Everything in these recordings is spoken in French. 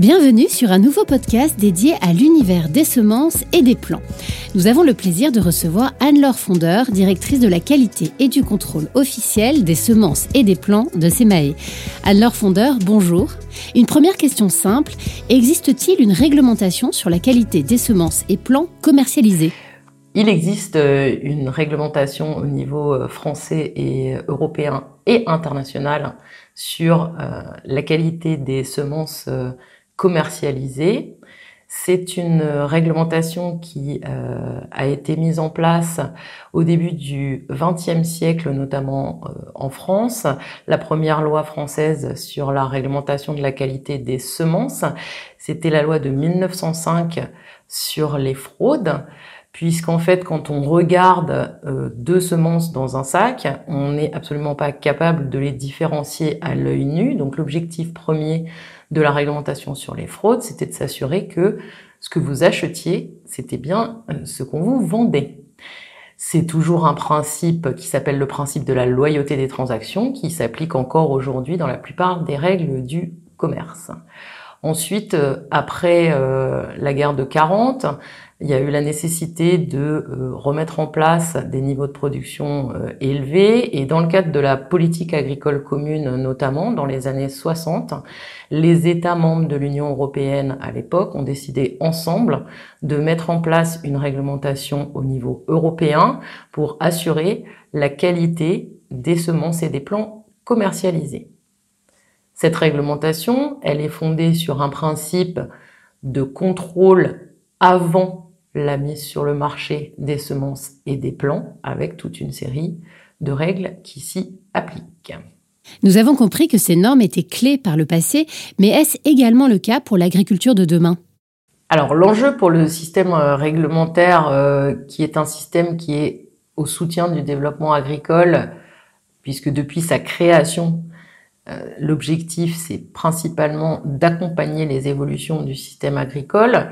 Bienvenue sur un nouveau podcast dédié à l'univers des semences et des plants. Nous avons le plaisir de recevoir Anne-Laure Fondeur, directrice de la qualité et du contrôle officiel des semences et des plants de SEMAE. Anne-Laure Fondeur, bonjour. Une première question simple, existe-t-il une réglementation sur la qualité des semences et plants commercialisés? Il existe euh, une réglementation au niveau euh, français et européen et international sur euh, la qualité des semences commercialisées. C'est une réglementation qui a été mise en place au début du XXe siècle, notamment en France. La première loi française sur la réglementation de la qualité des semences, c'était la loi de 1905 sur les fraudes puisqu'en fait, quand on regarde euh, deux semences dans un sac, on n'est absolument pas capable de les différencier à l'œil nu. Donc l'objectif premier de la réglementation sur les fraudes, c'était de s'assurer que ce que vous achetiez, c'était bien euh, ce qu'on vous vendait. C'est toujours un principe qui s'appelle le principe de la loyauté des transactions, qui s'applique encore aujourd'hui dans la plupart des règles du commerce. Ensuite, euh, après la guerre de 40, il y a eu la nécessité de euh, remettre en place des niveaux de production euh, élevés et dans le cadre de la politique agricole commune notamment dans les années 60, les États membres de l'Union européenne à l'époque ont décidé ensemble de mettre en place une réglementation au niveau européen pour assurer la qualité des semences et des plants commercialisés. Cette réglementation, elle est fondée sur un principe de contrôle avant la mise sur le marché des semences et des plants avec toute une série de règles qui s'y appliquent. Nous avons compris que ces normes étaient clés par le passé, mais est-ce également le cas pour l'agriculture de demain? Alors l'enjeu pour le système euh, réglementaire, euh, qui est un système qui est au soutien du développement agricole, puisque depuis sa création, euh, l'objectif c'est principalement d'accompagner les évolutions du système agricole,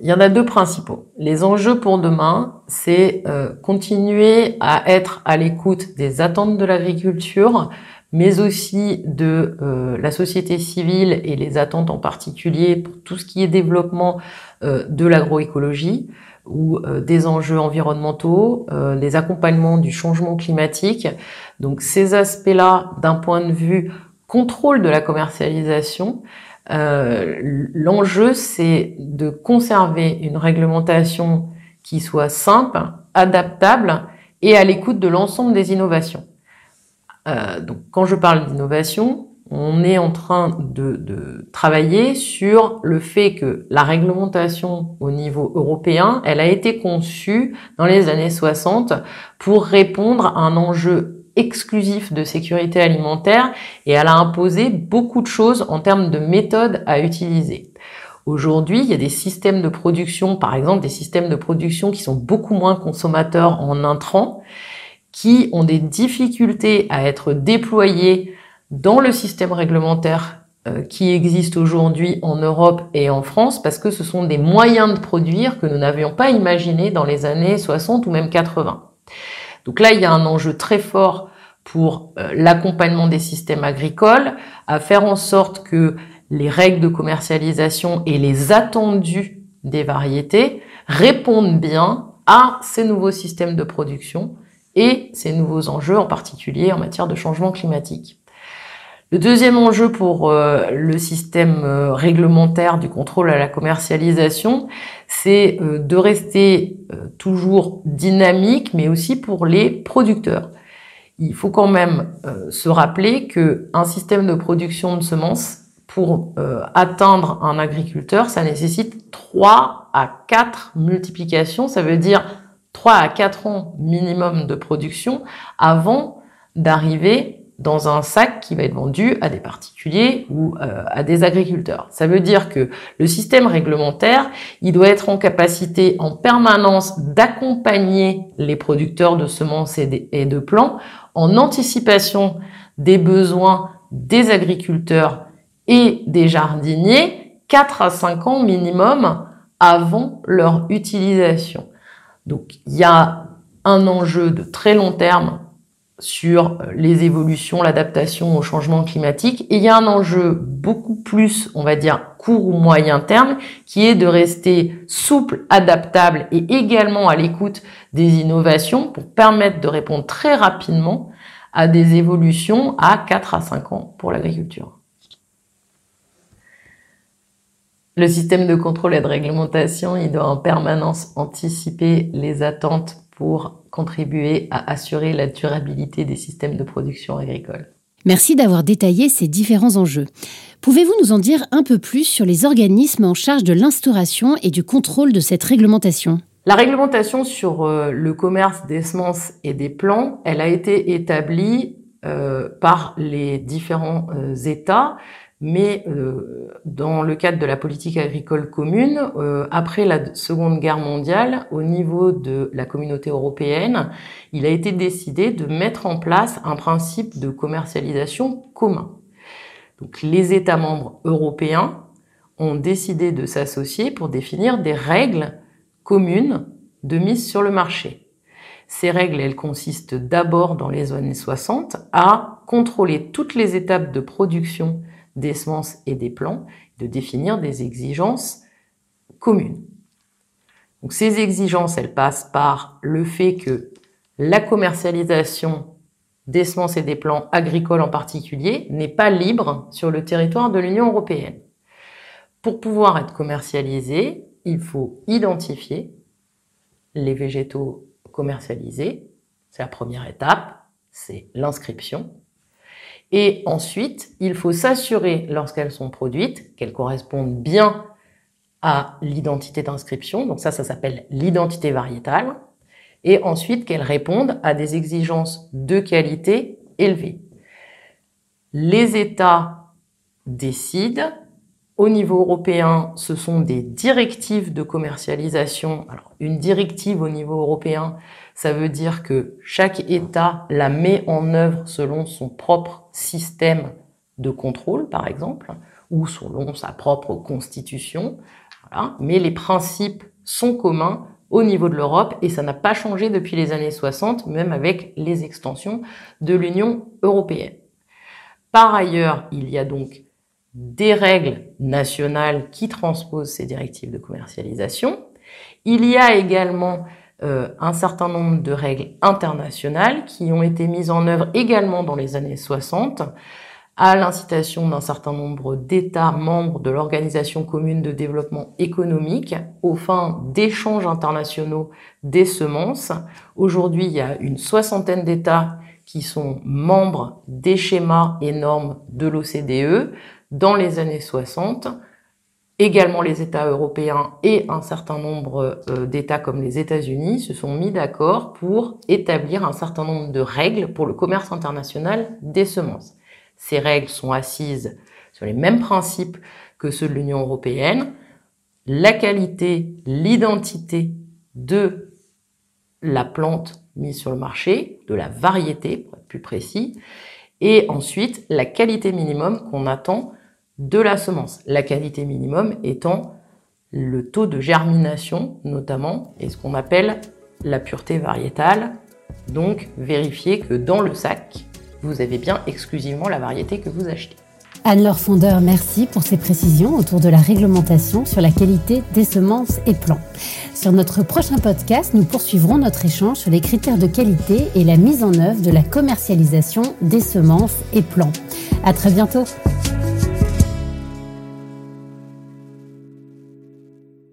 il y en a deux principaux. Les enjeux pour demain, c'est euh, continuer à être à l'écoute des attentes de l'agriculture, mais aussi de euh, la société civile et les attentes en particulier pour tout ce qui est développement euh, de l'agroécologie ou des enjeux environnementaux, des accompagnements du changement climatique. Donc ces aspects-là, d'un point de vue contrôle de la commercialisation, euh, l'enjeu, c'est de conserver une réglementation qui soit simple, adaptable et à l'écoute de l'ensemble des innovations. Euh, donc, quand je parle d'innovation, on est en train de, de, travailler sur le fait que la réglementation au niveau européen, elle a été conçue dans les années 60 pour répondre à un enjeu exclusif de sécurité alimentaire et elle a imposé beaucoup de choses en termes de méthodes à utiliser. Aujourd'hui, il y a des systèmes de production, par exemple des systèmes de production qui sont beaucoup moins consommateurs en intrants, qui ont des difficultés à être déployés dans le système réglementaire euh, qui existe aujourd'hui en Europe et en France parce que ce sont des moyens de produire que nous n'avions pas imaginés dans les années 60 ou même 80. Donc là, il y a un enjeu très fort pour euh, l'accompagnement des systèmes agricoles, à faire en sorte que les règles de commercialisation et les attendus des variétés répondent bien à ces nouveaux systèmes de production et ces nouveaux enjeux, en particulier en matière de changement climatique. Le deuxième enjeu pour euh, le système euh, réglementaire du contrôle à la commercialisation, c'est euh, de rester toujours dynamique, mais aussi pour les producteurs. Il faut quand même se rappeler que un système de production de semences, pour atteindre un agriculteur, ça nécessite 3 à 4 multiplications, ça veut dire 3 à 4 ans minimum de production avant d'arriver dans un sac qui va être vendu à des particuliers ou euh, à des agriculteurs. Ça veut dire que le système réglementaire, il doit être en capacité en permanence d'accompagner les producteurs de semences et de plants en anticipation des besoins des agriculteurs et des jardiniers 4 à 5 ans minimum avant leur utilisation. Donc il y a un enjeu de très long terme sur les évolutions, l'adaptation au changement climatique. Et il y a un enjeu beaucoup plus, on va dire, court ou moyen terme, qui est de rester souple, adaptable et également à l'écoute des innovations pour permettre de répondre très rapidement à des évolutions à 4 à 5 ans pour l'agriculture. Le système de contrôle et de réglementation, il doit en permanence anticiper les attentes pour contribuer à assurer la durabilité des systèmes de production agricole. Merci d'avoir détaillé ces différents enjeux. Pouvez-vous nous en dire un peu plus sur les organismes en charge de l'instauration et du contrôle de cette réglementation? La réglementation sur euh, le commerce des semences et des plants, elle a été établie euh, par les différents euh, États mais euh, dans le cadre de la politique agricole commune, euh, après la Seconde Guerre mondiale, au niveau de la communauté européenne, il a été décidé de mettre en place un principe de commercialisation commun. Donc les États membres européens ont décidé de s'associer pour définir des règles communes de mise sur le marché. Ces règles, elles consistent d'abord dans les années 60 à contrôler toutes les étapes de production des semences et des plants, de définir des exigences communes. Donc ces exigences, elles passent par le fait que la commercialisation des semences et des plants agricoles en particulier n'est pas libre sur le territoire de l'Union européenne. Pour pouvoir être commercialisé, il faut identifier les végétaux commercialisés. C'est la première étape, c'est l'inscription. Et ensuite, il faut s'assurer, lorsqu'elles sont produites, qu'elles correspondent bien à l'identité d'inscription. Donc ça, ça s'appelle l'identité variétale. Et ensuite, qu'elles répondent à des exigences de qualité élevées. Les États décident. Au niveau européen, ce sont des directives de commercialisation. Alors, une directive au niveau européen, ça veut dire que chaque État la met en œuvre selon son propre système de contrôle, par exemple, ou selon sa propre constitution. Mais les principes sont communs au niveau de l'Europe et ça n'a pas changé depuis les années 60, même avec les extensions de l'Union européenne. Par ailleurs, il y a donc des règles nationales qui transposent ces directives de commercialisation. Il y a également euh, un certain nombre de règles internationales qui ont été mises en œuvre également dans les années 60 à l'incitation d'un certain nombre d'États membres de l'Organisation commune de développement économique aux fins d'échanges internationaux des semences. Aujourd'hui, il y a une soixantaine d'États qui sont membres des schémas et normes de l'OCDE. Dans les années 60, Également, les États européens et un certain nombre euh, d'États comme les États-Unis se sont mis d'accord pour établir un certain nombre de règles pour le commerce international des semences. Ces règles sont assises sur les mêmes principes que ceux de l'Union européenne. La qualité, l'identité de la plante mise sur le marché, de la variété pour être plus précis, et ensuite la qualité minimum qu'on attend de la semence. La qualité minimum étant le taux de germination notamment et ce qu'on appelle la pureté variétale. Donc vérifiez que dans le sac, vous avez bien exclusivement la variété que vous achetez. Anne-Laure Fondeur, merci pour ces précisions autour de la réglementation sur la qualité des semences et plants. Sur notre prochain podcast, nous poursuivrons notre échange sur les critères de qualité et la mise en œuvre de la commercialisation des semences et plants. À très bientôt.